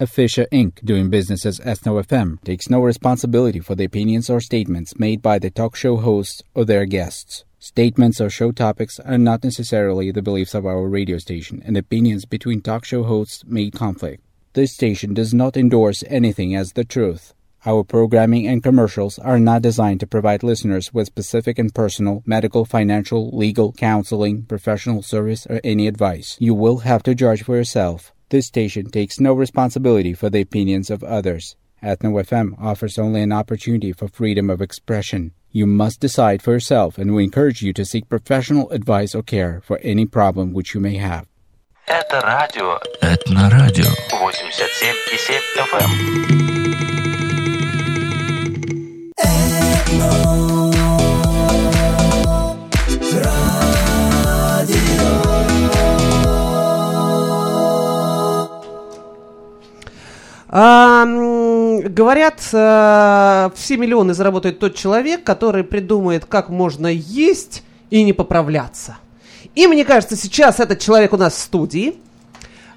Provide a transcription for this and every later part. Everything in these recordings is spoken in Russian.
Official Inc., doing business as Ethno FM, takes no responsibility for the opinions or statements made by the talk show hosts or their guests. Statements or show topics are not necessarily the beliefs of our radio station, and opinions between talk show hosts may conflict. This station does not endorse anything as the truth. Our programming and commercials are not designed to provide listeners with specific and personal medical, financial, legal, counseling, professional service, or any advice. You will have to judge for yourself. This station takes no responsibility for the opinions of others. Ethno FM offers only an opportunity for freedom of expression. You must decide for yourself, and we encourage you to seek professional advice or care for any problem which you may have. Это радио Этнорадио. 87,7 FM. Говорят, э, все миллионы заработает тот человек, который придумает, как можно есть и не поправляться. И мне кажется, сейчас этот человек у нас в студии.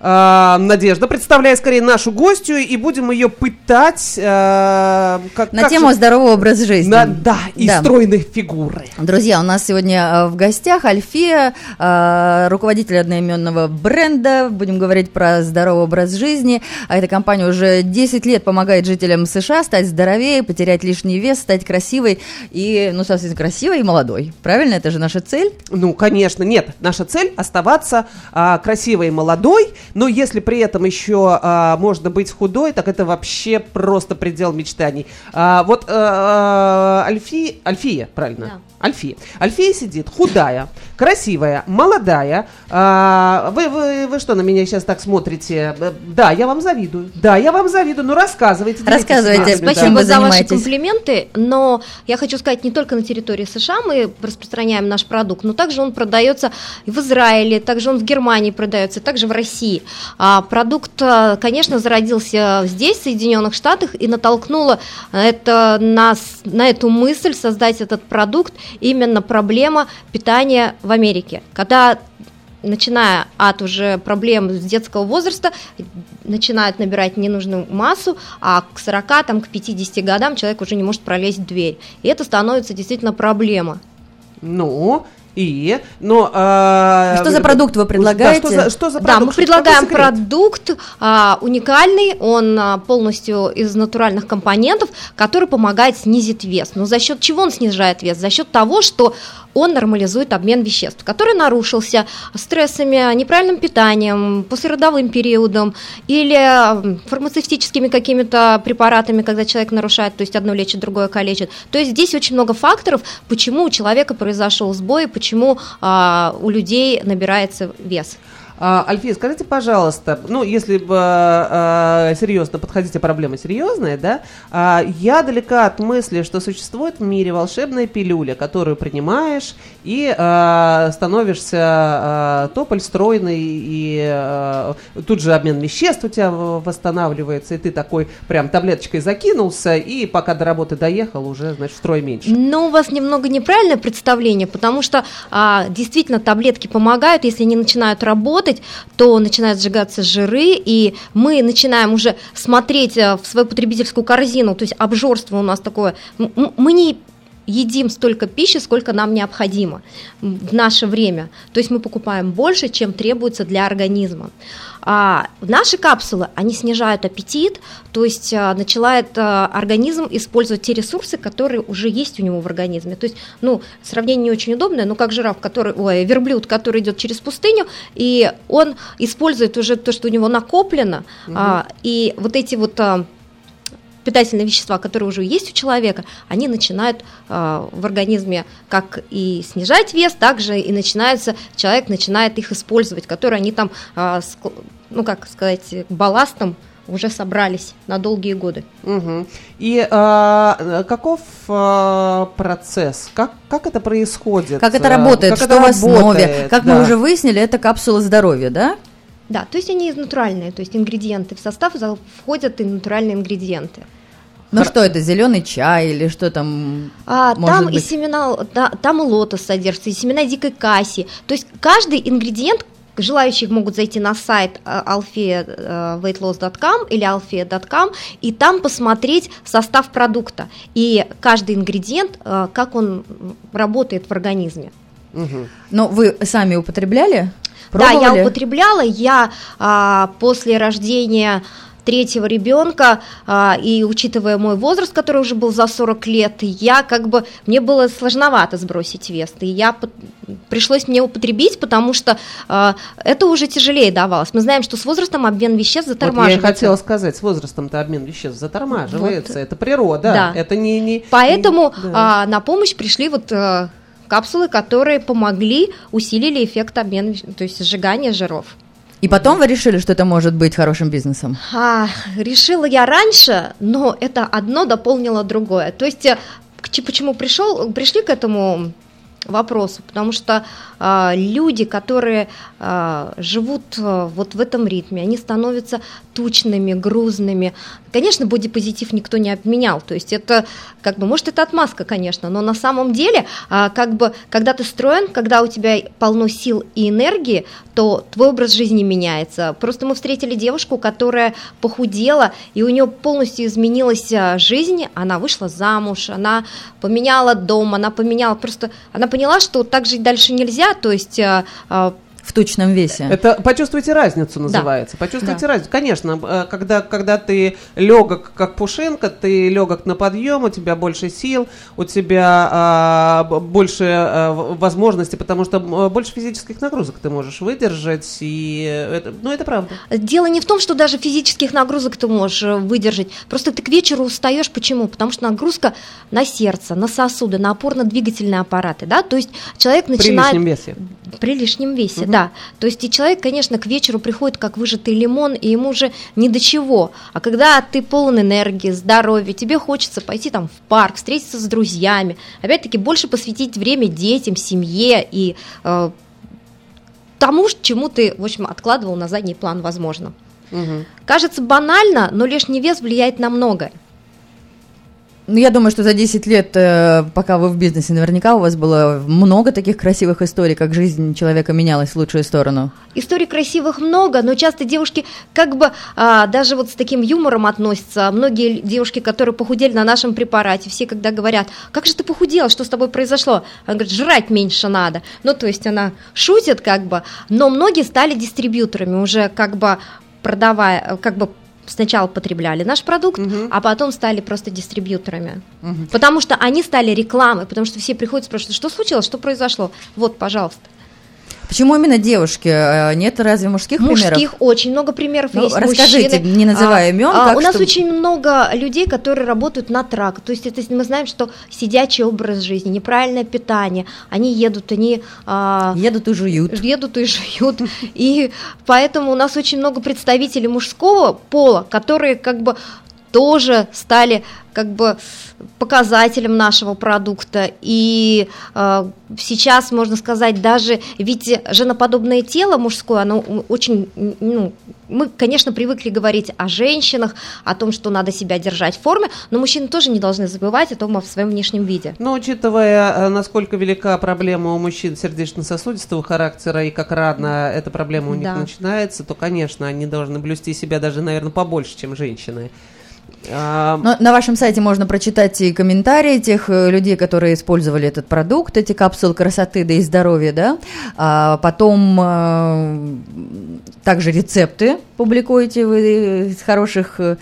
А, Надежда, представляй скорее нашу гостью, и будем ее пытать. э, как, На как тему же- здорового образа жизни. На- да, и Да. стройной фигуры. Друзья, у нас сегодня э, в гостях Альфия, э, руководитель одноименного бренда. Будем говорить про здоровый образ жизни. А эта компания уже 10 лет помогает жителям США стать здоровее, потерять лишний вес, стать красивой и, ну, совсем красивой и молодой. Правильно? Это же наша цель. Ну, конечно, нет. Наша цель оставаться а, красивой и молодой, но если при этом еще а, можно быть худой, так это вообще просто предел мечтаний. А, вот а, Альфи, Альфия, правильно? Да. Альфия. Альфия сидит худая, красивая, молодая. А, вы, вы, вы что на меня сейчас так смотрите? Э, Да, я вам завидую. Да, я вам завидую. Ну, рассказывайте. Рассказывайте. да. Спасибо вы за ваши комплименты, но я хочу сказать, не только на территории США мы распространяем наш продукт, но также он продается и в Израиле, также он в Германии продается, также в России. А продукт, а, конечно, зародился здесь, в Соединенных Штатах, и натолкнуло это нас на эту мысль создать этот продукт именно проблема питания в Америке. Когда начиная от уже проблем с детского возраста, начинают набирать ненужную массу, а к 40, там, к 50 годам человек уже не может пролезть в дверь. И это становится действительно проблема. Ну, и, но... а, Что за продукт вы да, предлагаете? что за, что за Да, мы продукт? Что- предлагаем продукт а, уникальный, он а, полностью из натуральных компонентов, который помогает снизить вес. Но за счет чего он снижает вес? За счет того, что он нормализует обмен веществ, который нарушился стрессами, неправильным питанием, послеродовым периодом или фармацевтическими какими-то препаратами, когда человек нарушает, то есть одно лечит, другое калечит. То есть здесь очень много факторов, почему у человека произошел сбой, почему а, у людей набирается вес. А, Альфия, скажите, пожалуйста, ну, если бы а, серьезно подходите, проблема серьезная, да, а, я далека от мысли, что существует в мире волшебная пилюля, которую принимаешь и а, становишься а, тополь стройный, и а, тут же обмен веществ у тебя восстанавливается, и ты такой прям таблеточкой закинулся, и пока до работы доехал, уже, значит, строй меньше. Но у вас немного неправильное представление, потому что а, действительно таблетки помогают, если они начинают работать, то начинают сжигаться жиры, и мы начинаем уже смотреть а, в свою потребительскую корзину, то есть обжорство у нас такое. Мы не едим столько пищи, сколько нам необходимо в наше время. То есть мы покупаем больше, чем требуется для организма. А наши капсулы, они снижают аппетит, то есть а, начинает а, организм использовать те ресурсы, которые уже есть у него в организме. То есть, ну, сравнение не очень удобное, но как жираф, который, ой, верблюд, который идет через пустыню, и он использует уже то, что у него накоплено, а, и вот эти вот а, питательные вещества, которые уже есть у человека, они начинают э, в организме как и снижать вес, также и начинаются, человек начинает их использовать, которые они там, э, ск- ну как сказать, балластом уже собрались на долгие годы. Мгм. И а, каков а, процесс? Как, как это происходит? Как это работает? как что это в основе? работает? Как Да. мы уже выяснили, это капсула здоровья, да? Да, то есть они натуральные, то есть ингредиенты в состав входят и натуральные ингредиенты. Ну что это, зеленый чай или что там? А, может там и быть? семена, да, там и лотос содержится, и семена дикой касси. То есть каждый ингредиент желающие могут зайти на сайт э, alfeaweightloss.com или alfea.com и там посмотреть состав продукта и каждый ингредиент, э, как он работает в организме. Мгм. Но вы сами употребляли? Да, я Пробовали? употребляла. Я а, после рождения третьего ребенка, а, и учитывая мой возраст, который уже был за 40 лет, я как бы, мне было сложновато сбросить вес, и я, пришлось мне употребить, потому что а, это уже тяжелее давалось. Мы знаем, что с возрастом обмен веществ Вот я и затормаживается. хотела сказать, с возрастом-то обмен веществ затормаживается. Это природа. Да. Это не... не Поэтому Да. а, на помощь пришли вот э, капсулы, которые помогли, усилили эффект обмена, то есть сжигания жиров. И потом вы решили, что это может быть хорошим бизнесом? А, решила я раньше, но это одно дополнило другое. То есть, э, к почему пришел, пришли к этому вопросу? Потому что а, люди, которые а, живут а, вот в этом ритме, они становятся тучными, грузными. Конечно, бодипозитив никто не обменял. То есть это, как бы, может, это отмазка, конечно, но на самом деле, а, как бы, когда ты строен, когда у тебя полно сил и энергии, то твой образ жизни меняется. Просто мы встретили девушку, которая похудела, и у нее полностью изменилась жизнь, она вышла замуж, она поменяла дом, она поменяла, просто она поняла, что так жить дальше нельзя, то есть а, а, В тучном весе. Это почувствуйте разницу называется. Почувствуйте разницу. Конечно, э, когда, когда ты легок как пушинка, ты легок на подъем, у тебя больше сил, у тебя а, больше а, возможностей, потому что больше физических нагрузок ты можешь выдержать. И это, ну, это правда. Дело не в том, что даже физических нагрузок ты можешь э, выдержать. Просто ты к вечеру устаешь. Почему? Потому что нагрузка на сердце, на сосуды, на опорно-двигательные аппараты. Да? То есть человек При начинает... лишнем весе. При лишнем весе, да. То есть и человек, конечно, к вечеру приходит как выжатый лимон, и ему уже ни до чего. А когда ты полон энергии, здоровья, тебе хочется пойти там в парк, встретиться с друзьями, опять-таки больше посвятить время детям, семье и э, тому, чему ты, в общем, откладывал на задний план, возможно. Мгм. Кажется банально, но лишний вес влияет на многое. Ну, я думаю, что за 10 лет, э, пока вы в бизнесе, наверняка у вас было много таких красивых историй, как жизнь человека менялась в лучшую сторону. Историй красивых много, но часто девушки как бы а, даже вот с таким юмором относятся. Многие девушки, которые похудели на нашем препарате, все когда говорят, как же ты похудела, что с тобой произошло? Она говорит, жрать меньше надо. Ну, то есть она шутит как бы, но многие стали дистрибьюторами уже как бы продавая, э, как бы сначала потребляли наш продукт, а потом стали просто дистрибьюторами. Потому что они стали рекламой, потому что все приходят и спрашивают, что случилось, что произошло? Вот, пожалуйста. Почему именно девушки? Э, Нет разве мужских, примеров? Мужских очень много примеров Ну, есть. расскажите, мужчины. не называя имен, а, как у нас что- очень много людей, которые работают на трак. То есть это мы знаем, что сидячий образ жизни, неправильное питание. Они едут, они а, Едут и жуют. едут и жуют. И поэтому у нас очень много представителей мужского пола, которые как бы тоже стали как бы показателем нашего продукта. И э, сейчас, можно сказать, даже ведь женоподобное тело мужское, оно очень, ну, мы, конечно, привыкли говорить о женщинах, о том, что надо себя держать в форме, но мужчины тоже не должны забывать о том, о своем внешнем виде. Но учитывая, э, насколько велика проблема у мужчин сердечно-сосудистого характера и как рано эта проблема у них Да. начинается, то, конечно, они должны блюсти себя даже, наверное, побольше, чем женщины. А, Но на вашем сайте можно прочитать и комментарии тех э, людей, которые использовали этот продукт, эти капсулы красоты да и здоровья, да. А потом э, также рецепты публикуете вы из хороших э,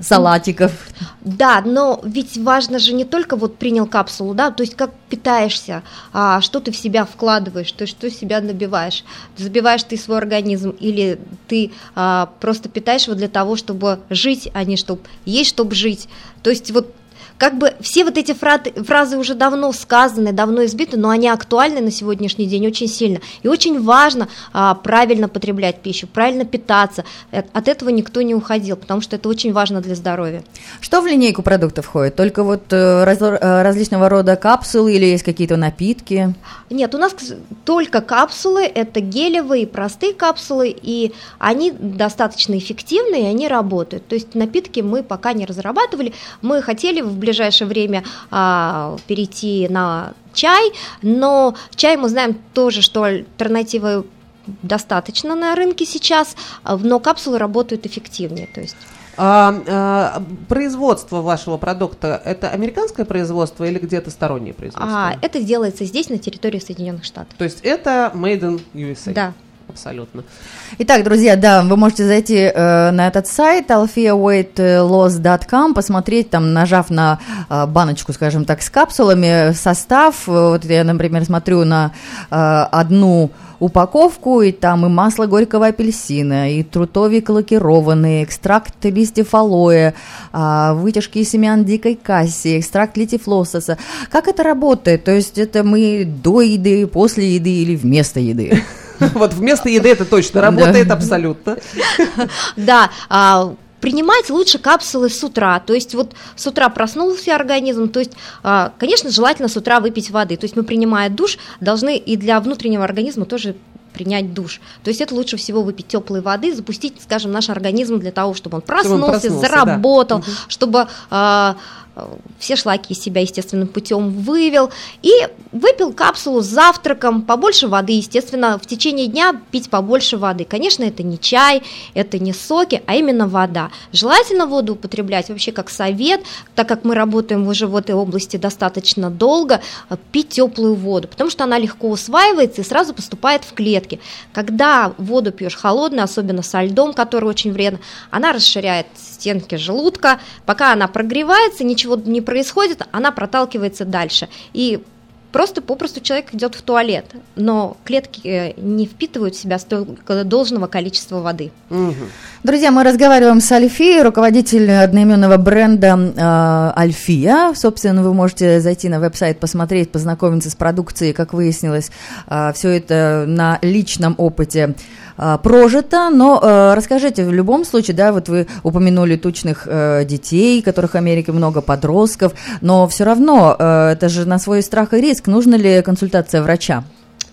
салатиков. Да, но ведь важно же не только вот принял капсулу, да, то есть как питаешься, а, что ты в себя вкладываешь, то есть что себя набиваешь, забиваешь ты свой организм или ты а, просто питаешь его для того, чтобы жить, а не чтобы есть, чтобы жить. То есть вот как бы все вот эти фразы, фразы уже давно сказаны, давно избиты, но они актуальны на сегодняшний день очень сильно. И очень важно а, правильно потреблять пищу, правильно питаться. Э, От этого никто не уходил, потому что это очень важно для здоровья. Что в линейку продуктов входит? Только вот э, раз- э, различного рода капсулы или есть какие-то напитки? Нет, у нас только капсулы, это гелевые, простые капсулы, и они достаточно эффективны, и они работают. То есть напитки мы пока не разрабатывали. Мы хотели в ближайшее время а, перейти на чай, но чай мы знаем тоже, что альтернативы достаточно на рынке сейчас, но капсулы работают эффективнее. То есть А, а, производство вашего продукта это американское производство или где-то стороннее производство? а, это делается здесь, на территории Соединенных Штатов. То есть это made in USA? Да. Абсолютно. Итак, друзья, да, вы можете зайти э, на этот сайт alfiaweightloss.com, посмотреть там, нажав на э, баночку, скажем так, с капсулами, состав. Э, Вот я, например, смотрю на э, одну упаковку, и там и масло горького апельсина, и трутовик лакированный, экстракт листьев алоэ, а, вытяжки из семян дикой касси, экстракт листьев лососа. Как это работает? То есть это мы до еды, после еды или вместо еды? Вот вместо еды это точно работает абсолютно. Да, а, принимать лучше капсулы с утра, то есть вот с утра проснулся организм, то есть, а, конечно, желательно с утра выпить воды, то есть мы, принимая душ, должны и для внутреннего организма тоже принять душ. То есть это лучше всего выпить теплой воды, запустить, скажем, наш организм для того, чтобы он проснулся, проснулся, да. заработал, Мгм. чтобы а, все шлаки из себя естественным путем вывел и выпил капсулу с завтраком, побольше воды, естественно, в течение дня пить побольше воды. Конечно, это не чай, это не соки, а именно вода. Желательно воду употреблять вообще как совет, так как мы работаем уже в этой области достаточно долго, э, пить теплую воду, потому что она легко усваивается и сразу поступает в клетки. Когда воду пьешь холодную, особенно со льдом, который очень вредно, она расширяет стенки желудка, пока она прогревается, ничего не происходит, она проталкивается дальше. И просто попросту человек идет в туалет, но клетки э, не впитывают в себя столько должного количества воды. Мгм. Друзья, мы разговариваем с Альфией, руководитель одноименного бренда э, Альфия. Собственно, вы можете зайти на веб-сайт, посмотреть, познакомиться с продукцией. Как выяснилось, все это на личном опыте э, прожито. Но э, расскажите, в любом случае, да, вот вы упомянули тучных э, детей, которых в Америке много, подростков, но все равно э, это же на свой страх и риск. Нужна ли консультация врача?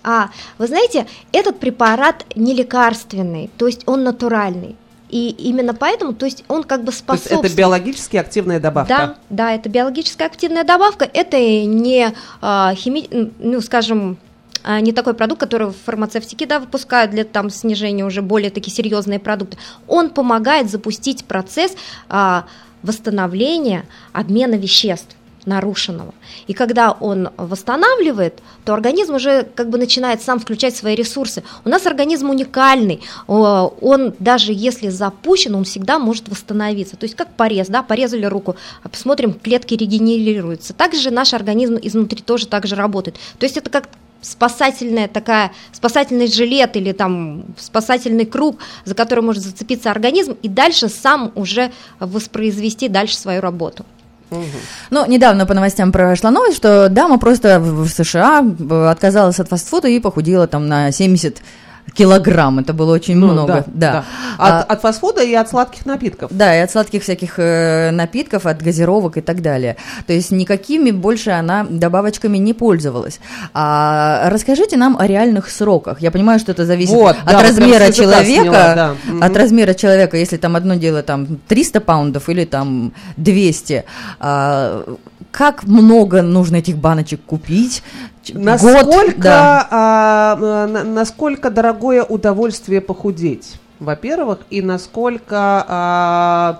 А, вы знаете, этот препарат не лекарственный, то есть он натуральный. И именно поэтому, то есть он как бы То есть способствует... это биологически активная добавка. Да, да, это биологическая активная добавка, это не а, хими... ну, скажем, а, не такой продукт, который фармацевтики да, выпускают для там, снижения уже более такие серьезные продукты. Он помогает запустить процесс а, восстановления обмена веществ нарушенного. И когда он восстанавливает, то организм уже как бы начинает сам включать свои ресурсы. У нас организм уникальный, он даже если запущен, он всегда может восстановиться. То есть как порез, да, порезали руку, а посмотрим, клетки регенерируются. Также наш организм изнутри тоже так же работает. То есть это как спасательная такая, спасательный жилет или там спасательный круг, за который может зацепиться организм и дальше сам уже воспроизвести дальше свою работу. Ну, недавно по новостям прошла новость, что дама просто в в США э, отказалась от фастфуда и похудела там на 70 килограмм. Это было очень Ну, много. Да. От, А, от фастфуда и от сладких напитков. да, и от сладких всяких э, напитков, от газировок и так далее. То есть никакими больше она добавочками не пользовалась. А расскажите нам о реальных сроках. Я понимаю, что это зависит Вот, от да, размера человека, сняла, да. От размера человека, если там одно дело там 300 паундов или там 200. А, как много нужно этих баночек купить? Насколько, Год, да. а, а, на- насколько дорогое удовольствие похудеть, во-первых, и насколько а,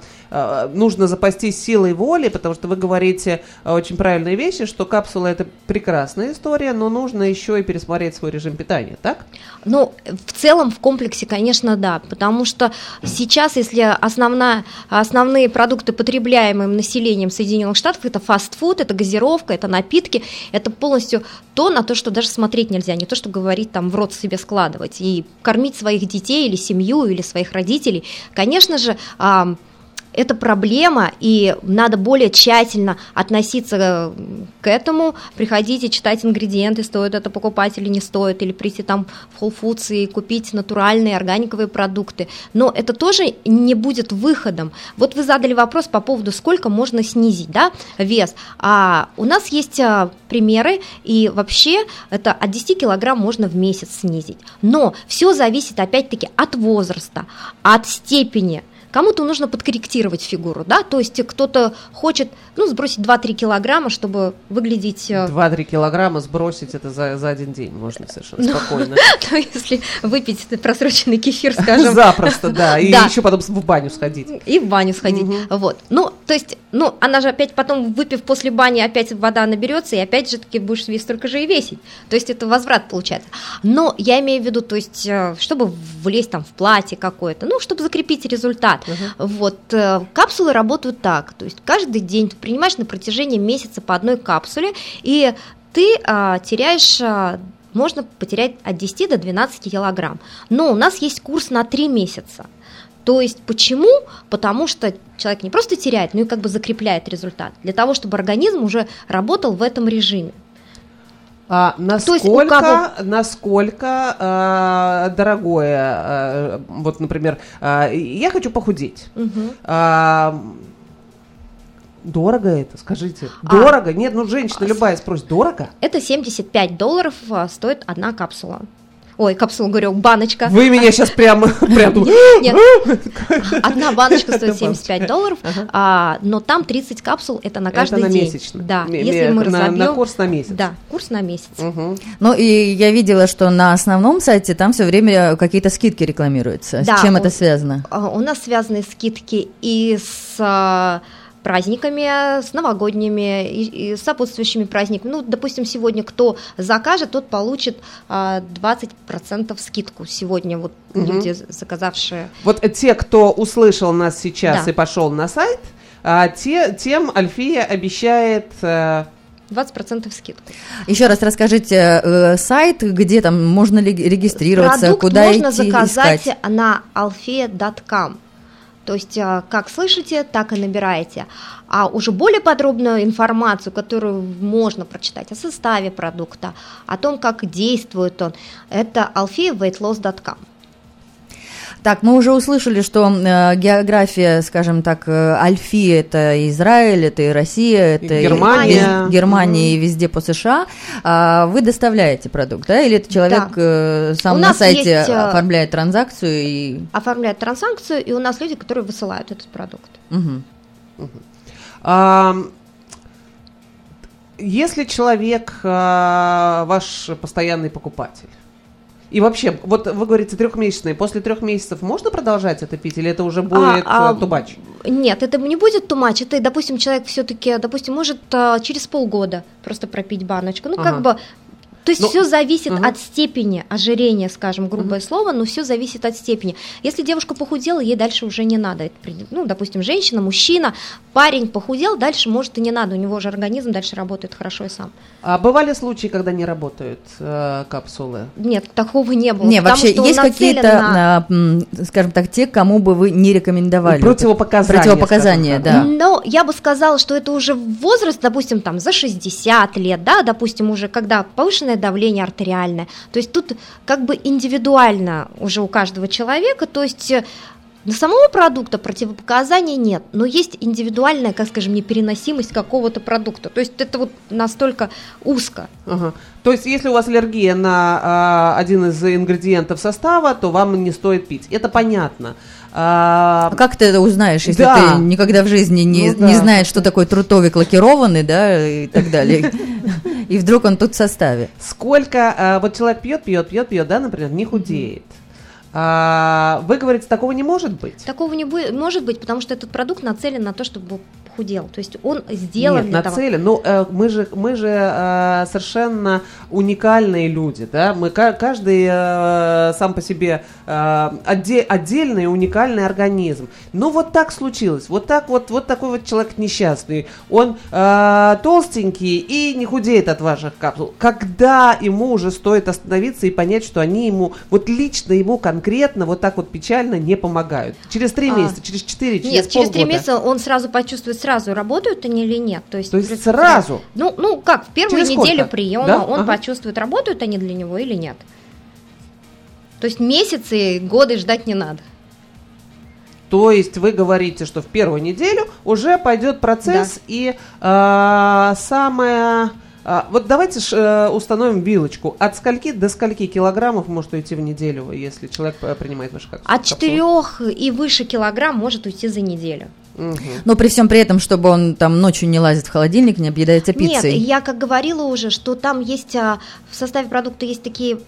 нужно запастись силой воли, потому что вы говорите а, очень правильные вещи, что капсула это прекрасная история, но нужно еще и пересмотреть свой режим питания, так? Ну, в целом в комплексе, конечно, да, потому что сейчас, если основная, основные продукты, потребляемые населением Соединенных Штатов, это фастфуд, это газировка, это напитки, это полностью то, на то, что даже смотреть нельзя, не то, что говорить там в рот себе складывать и кормить своих детей или семью или своих родителей. Конечно же, это проблема, и надо более тщательно относиться э, к этому, приходите, читать ингредиенты, стоит это покупать или не стоит, или прийти там в Whole Foods и купить натуральные органиковые продукты. Но это тоже не будет выходом. Вот вы задали вопрос по поводу, сколько можно снизить да, вес. А у нас есть а, примеры, и вообще это от 10 килограмм можно в месяц снизить. Но все зависит опять-таки от возраста, от степени кому-то нужно подкорректировать фигуру, да, то есть кто-то хочет, ну, сбросить 2-3 килограмма, чтобы выглядеть... э, 2-3 килограмма сбросить это за, за один день можно совершенно Ну, спокойно. то если выпить просроченный кефир, скажем, Запросто, да. И еще потом в баню сходить. и в баню сходить. Вот. Ну, то есть, ну, она же опять потом, выпив после бани, опять вода наберется, и опять же таки будешь вес столько же и весить. То есть это возврат получается. Но я имею в виду, то есть, э, чтобы влезть там в платье какое-то, ну, чтобы закрепить результат. Вот. э, Капсулы работают так. То есть каждый день ты принимаешь на протяжении месяца по одной капсуле, и ты а, теряешь а, можно потерять от 10 до 12 килограмм. Но у нас есть курс на 3 месяца. То есть почему? Потому что человек не просто теряет, но и как бы закрепляет результат. Для того, чтобы организм уже работал в этом режиме. А есть у насколько, кого- насколько а, дорогое, а, вот, например, а, я хочу похудеть. А, дорого это, скажите? А. Дорого? Нет, ну женщина любая спросит, дорого? Это 75 долларов а, стоит одна капсула. Ой, капсула, говорю, баночка. Вы меня сейчас прямо, прям Нет, одна баночка стоит 75 долларов, а, но там 30 капсул, это на каждый Это на день. месячно. Да, если мы на- на разобьем... курс на месяц. Да, курс на месяц. Ну и я видела, что на основном сайте там все время какие-то скидки рекламируются. Да, С чем это связано? А, У нас связаны скидки и с а, праздниками, с новогодними и, и с сопутствующими праздниками. Ну, допустим, сегодня кто закажет, тот получит а, 20% скидку сегодня. Вот люди, заказавшие. Вот те, кто услышал нас сейчас Да. и пошел на сайт, а, те, тем Альфия обещает... э, 20% скидку. Еще раз расскажите э, сайт, где там можно ли регистрироваться, Продукт куда можно идти заказать искать. на alfea.com. То есть, а, как слышите, так и набираете. А уже более подробную информацию, которую можно прочитать о составе продукта, о том, как действует он, это alfeaweightloss.com. Так, мы уже услышали, что э, география, скажем так, э, Альфи это Израиль, это и Россия, это и Германия. вез- Германия и везде по США. А вы доставляете продукт, да? Или это человек Да. э, сам У на сайте есть, э, оформляет транзакцию и Оформляют транзакцию, и у нас люди, которые высылают этот продукт. Мгм. Ам, Если человек а, ваш постоянный покупатель, и вообще, вот вы говорите трехмесячные, после трех месяцев можно продолжать это пить, или это уже будет А, а, а, тубач? Нет, это не будет тумач. Это, допустим, человек все-таки, допустим, может а, через полгода просто пропить баночку. Ну, Ага. как бы. То есть Ну, все зависит мгм. от степени ожирения, скажем, грубое слово, но все зависит от степени. Если девушка похудела, ей дальше уже не надо. Ну, допустим, женщина, мужчина, парень похудел, дальше может и не надо. У него же организм дальше работает хорошо и сам. А бывали случаи, когда не работают э, капсулы? Нет, такого не было. Не, потому вообще есть какие-то, на- скажем так, те, кому бы вы не рекомендовали? Противопоказания. Противопоказания, да. Но я бы сказала, что это уже возраст, допустим, там за 60 лет, да, допустим, уже когда повышенное давление артериальное. То есть тут как бы индивидуально уже у каждого человека, то есть э, на самого продукта противопоказаний нет, но есть индивидуальная, как скажем, непереносимость какого-то продукта. То есть это вот настолько узко. Ага. То есть, если у вас аллергия на а, один из ингредиентов состава, то вам не стоит пить. Это понятно. А, А как ты это узнаешь, если Да. ты никогда в жизни не, Ну да. не знаешь, что такое трутовик лакированный, да, и так далее. И вдруг он тут в составе. Сколько, а, вот человек пьет, пьет, пьет, пьет, да, например, не худеет. А, вы говорите, такого не может быть? Такого не будет, может быть, потому что этот продукт нацелен на то, чтобы похудел. То есть он сделан Нет, для того. нацелен. Ну, э, мы же, мы же э, совершенно уникальные люди, да? Мы ка- каждый э, сам по себе отде- отдельный уникальный организм. Ну, вот так случилось. Вот так вот, вот такой вот человек несчастный. Он толстенький и не худеет от ваших капсул. Когда ему уже стоит остановиться и понять, что они ему, вот лично ему конкретно, вот так вот печально не помогают. Через три А. месяца, через четыре, через Нет, через три полгода. месяца он сразу почувствует, сразу работают они или нет. То есть, То есть сразу? Ну, ну как, в первую Через неделю сколько? приема Да? он Ага. почувствует, работают они для него или нет. То есть месяцы, годы ждать не надо. То есть вы говорите, что в первую неделю уже пойдет процесс, и э, самое, А, вот давайте ж, э, установим вилочку. От скольки до скольки килограммов может уйти в неделю, если человек э, принимает ваши капсулы? От 4 и выше килограмм может уйти за неделю. Мгм. Но при всем при этом, чтобы он там ночью не лазит в холодильник, не объедается пиццей. Нет, я как говорила уже, что там есть а, в составе продукта есть такие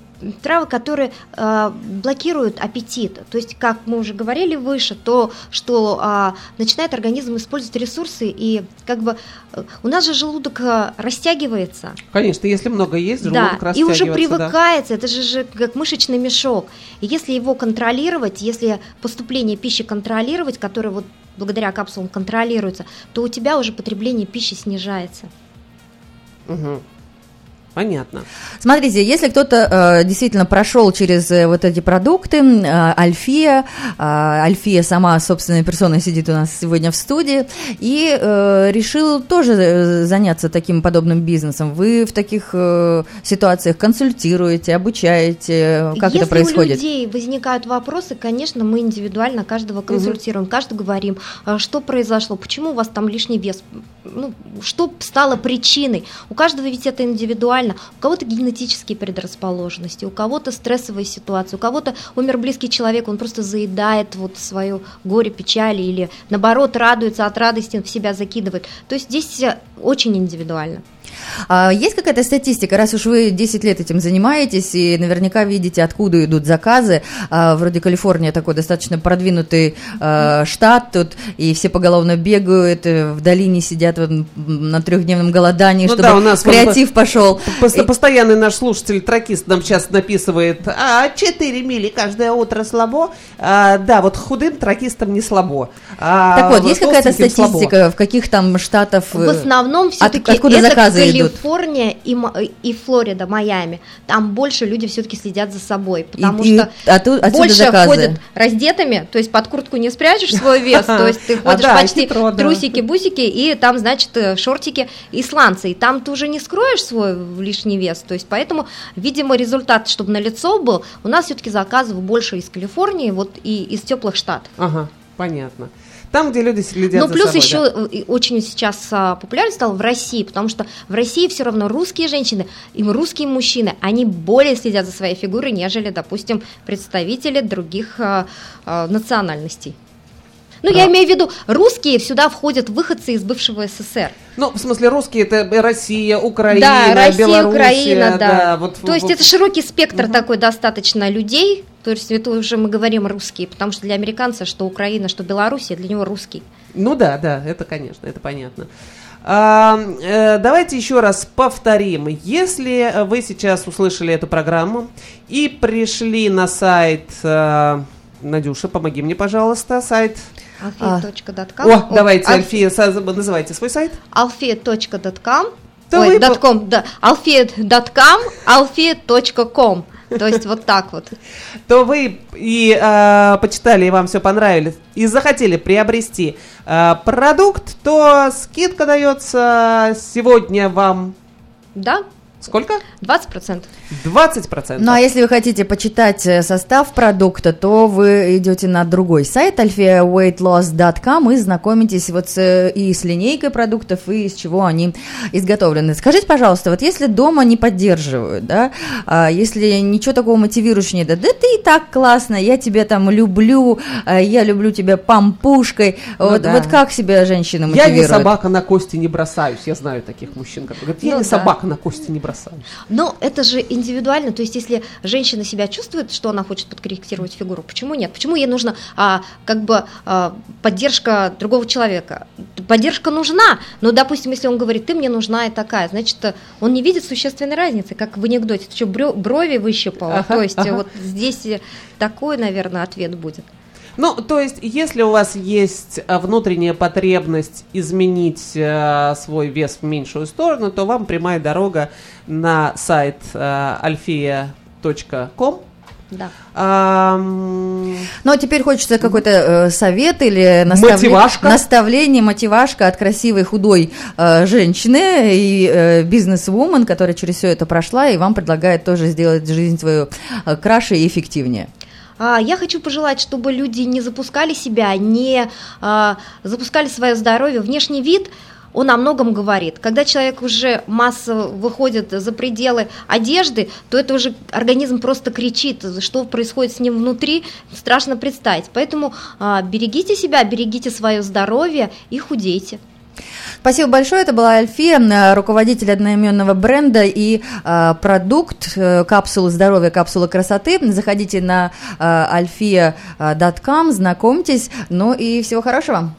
травы, которые а, блокируют аппетит. То есть, как мы уже говорили выше, то, что а, начинает организм использовать ресурсы, и как бы э, у нас же желудок а, растягивается. Конечно, если много есть, Да, желудок и уже растягивается, да. привыкается, это же, же как мышечный мешок. И если его контролировать, если поступление пищи контролировать, которое вот благодаря капсулам контролируется, то у тебя уже потребление пищи снижается. Мгм. Понятно. Смотрите, если кто-то э, действительно прошел через э, вот эти продукты, э, Альфия, э, Альфия сама собственной персоной сидит у нас сегодня в студии, и э, решил тоже э, заняться таким подобным бизнесом. Вы в таких э, ситуациях консультируете, обучаете, как Если это происходит? у людей возникают вопросы, конечно, мы индивидуально каждого консультируем, каждый говорим, а, что произошло, почему у вас там лишний вес, ну, что стало причиной. У каждого ведь это индивидуально. У кого-то генетические предрасположенности, у кого-то стрессовая ситуация, у кого-то умер близкий человек, он просто заедает вот свое горе, печали или наоборот радуется от радости, в себя закидывает. То есть здесь очень индивидуально. А есть какая-то статистика, раз уж вы 10 лет этим занимаетесь и наверняка видите, откуда идут заказы, а, вроде Калифорния такой достаточно продвинутый а, штат тут, и все поголовно бегают, э, в долине сидят на трехдневном голодании, Ну чтобы да, у нас креатив пошел. Пос- Постоянный наш слушатель, тракист, нам сейчас написывает, а 4 мили каждое утро слабо. А, да, вот худым тракистам не слабо. А Так вот, есть какая-то толстеньким слабо. статистика, в каких там штатов... В э, основном все-таки откуда это заказы идут? Калифорния и, и Флорида, Майами. Там больше люди все-таки следят за собой, потому и что отту- отсюда больше заказы. ходят раздетыми, то есть под куртку не спрячешь свой вес, то есть ты А, ходишь почти трусики-бусики, и там, значит, э, шортики и сланцы, и там ты уже не скроешь свой лишний вес, то есть поэтому, видимо, результат, чтобы на лицо был, у нас все-таки заказов больше из Калифорнии, вот и из теплых штатов. Ага, понятно. Там, где люди следят Ну, за плюс собой, еще да. очень сейчас а, популярен стал в России, потому что в России все равно русские женщины и русские мужчины, они более следят за своей фигурой, нежели, допустим, представители других а, а, национальностей. Ну, я Да. имею в виду, русские сюда входят выходцы из бывшего СССР. Ну, в смысле, русские это Россия, Украина, да, Россия, Белоруссия, Украина, да. вот, То есть вот. это широкий спектр такой достаточно людей. То есть это уже мы говорим русские, потому что для американца, что Украина, что Белоруссия, для него русский. Ну да, да, это конечно, это понятно. А, э, давайте еще раз повторим. Если вы сейчас услышали эту программу и пришли на сайт э, Надюша, помоги мне, пожалуйста, сайт. alfia.com. О, давайте, Аль- Альфия, называйте свой сайт. alfia.com. То Ой, .com, да. alfia.com, alfia.com. То есть вот так вот. то вы и э, почитали, и вам все понравилось, и захотели приобрести э, продукт, то скидка дается сегодня вам Да, сколько? 20%. 20%. Ну а если вы хотите почитать э, состав продукта, то вы идете на другой сайт alfiaweightloss.com и знакомитесь вот с, э, и с линейкой продуктов, и из чего они изготовлены. Скажите, пожалуйста, вот если дома не поддерживают, да, а если ничего такого мотивирующего нет, да, ты и так классно, я тебя там люблю, а я люблю тебя пампушкой, Ну вот, да. вот как себя женщина Я мотивирует? не собака на кости не бросаюсь. Я знаю таких мужчин, которые говорят, я Ну не да. собака на кости не бросаюсь. Но это же индивидуально, то есть если женщина себя чувствует, что она хочет подкорректировать фигуру, почему нет? Почему ей нужна а, как бы а, поддержка другого человека? Поддержка нужна, но, допустим, если он говорит, ты мне нужна и такая, значит, он не видит существенной разницы, как в анекдоте, ты что, брови выщипала? Ага, то есть ага. вот здесь такой, наверное, ответ будет. Ну, то есть, если у вас есть а, внутренняя потребность изменить а, свой вес в меньшую сторону, то вам прямая дорога на сайт а, alfia.com. Да. Ам, Ну, а теперь хочется какой-то э, совет или наставле- Мотивашка? наставление, мотивашка от красивой худой э, женщины и э, бизнес-вумен, которая через все это прошла и вам предлагает тоже сделать жизнь свою э, краше и эффективнее. А, Я хочу пожелать, чтобы люди не запускали себя, не а, запускали свое здоровье. Внешний вид, он о многом говорит. Когда человек уже массово выходит за пределы одежды, то это уже организм просто кричит, что происходит с ним внутри, страшно представить. Поэтому а, берегите себя, берегите свое здоровье и худейте. Спасибо большое. Это была Альфия, руководитель одноименного бренда и э, продукт э, капсулы здоровья, капсулы красоты. Заходите на э, alfia.com, знакомьтесь. Ну и всего хорошего.